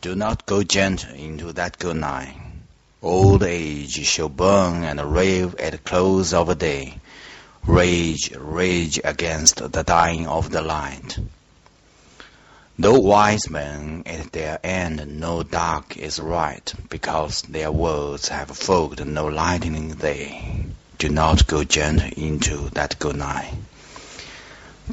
Do not go gentle into that good night. Old age shall burn and rave at close of day. Rage, rage against the dying of the light. Though wise men at their end know dark is right, because their words have fogged no lightning they, do not go gentle into that good night.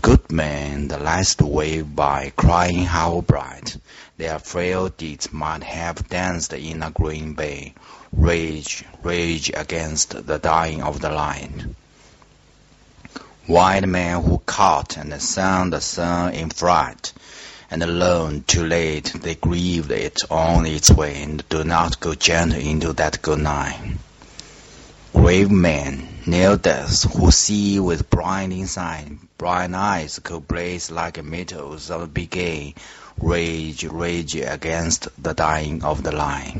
Good men the last wave by, crying how bright their frail deeds might have danced in a green bay. Rage, rage against the dying of the light. White men who caught and sang the sun in fright, and learned too late they grieved it on its way and do not go gentle into that good night. Grave men, death, who see with blinding sight, blind eyes could blaze like metals of begay, rage, rage against the dying of the light.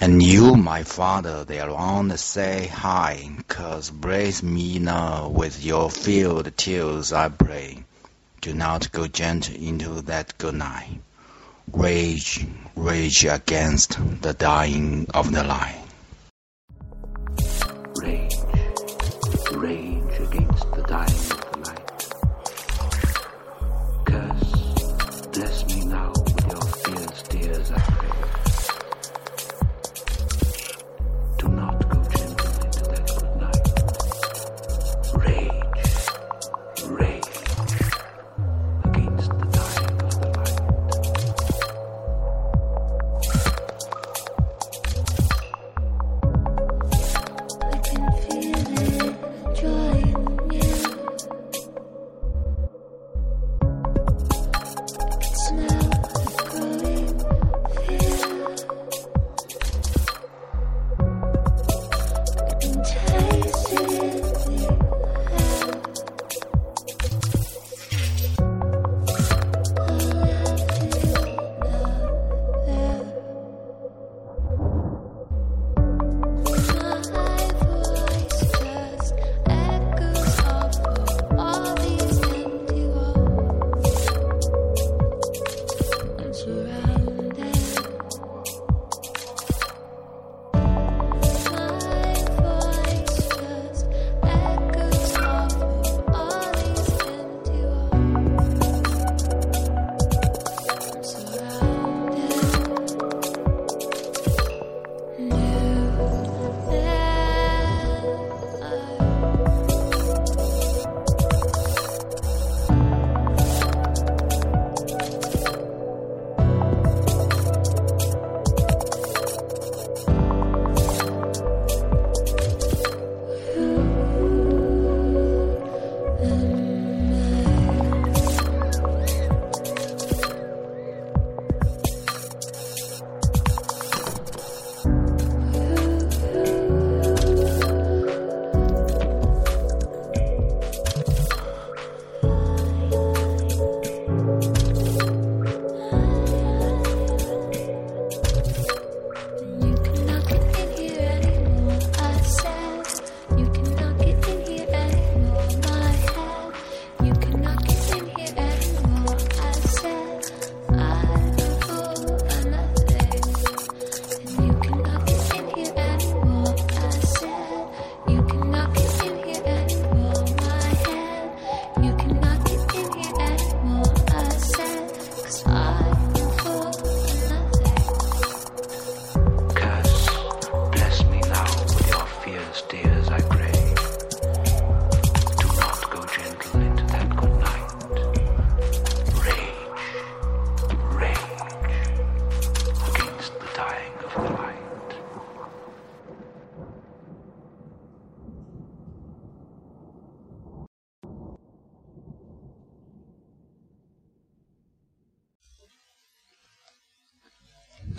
And you, my father, thereon say high, cause brace me now with your filled tears, I pray. Do not go gentle into that good night. Rage, rage against the dying of the light. Rage against the dying of the light.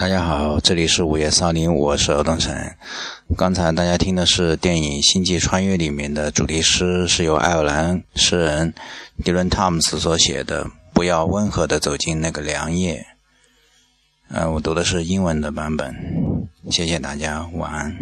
大家好，这里是午夜少林，我是欧东城。刚才大家听的是电影《星际穿越》里面的主题诗，是由爱尔兰诗人迪伦·汤姆斯所写的。不要温和的走进那个凉夜。嗯、我读的是英文的版本。谢谢大家，晚安。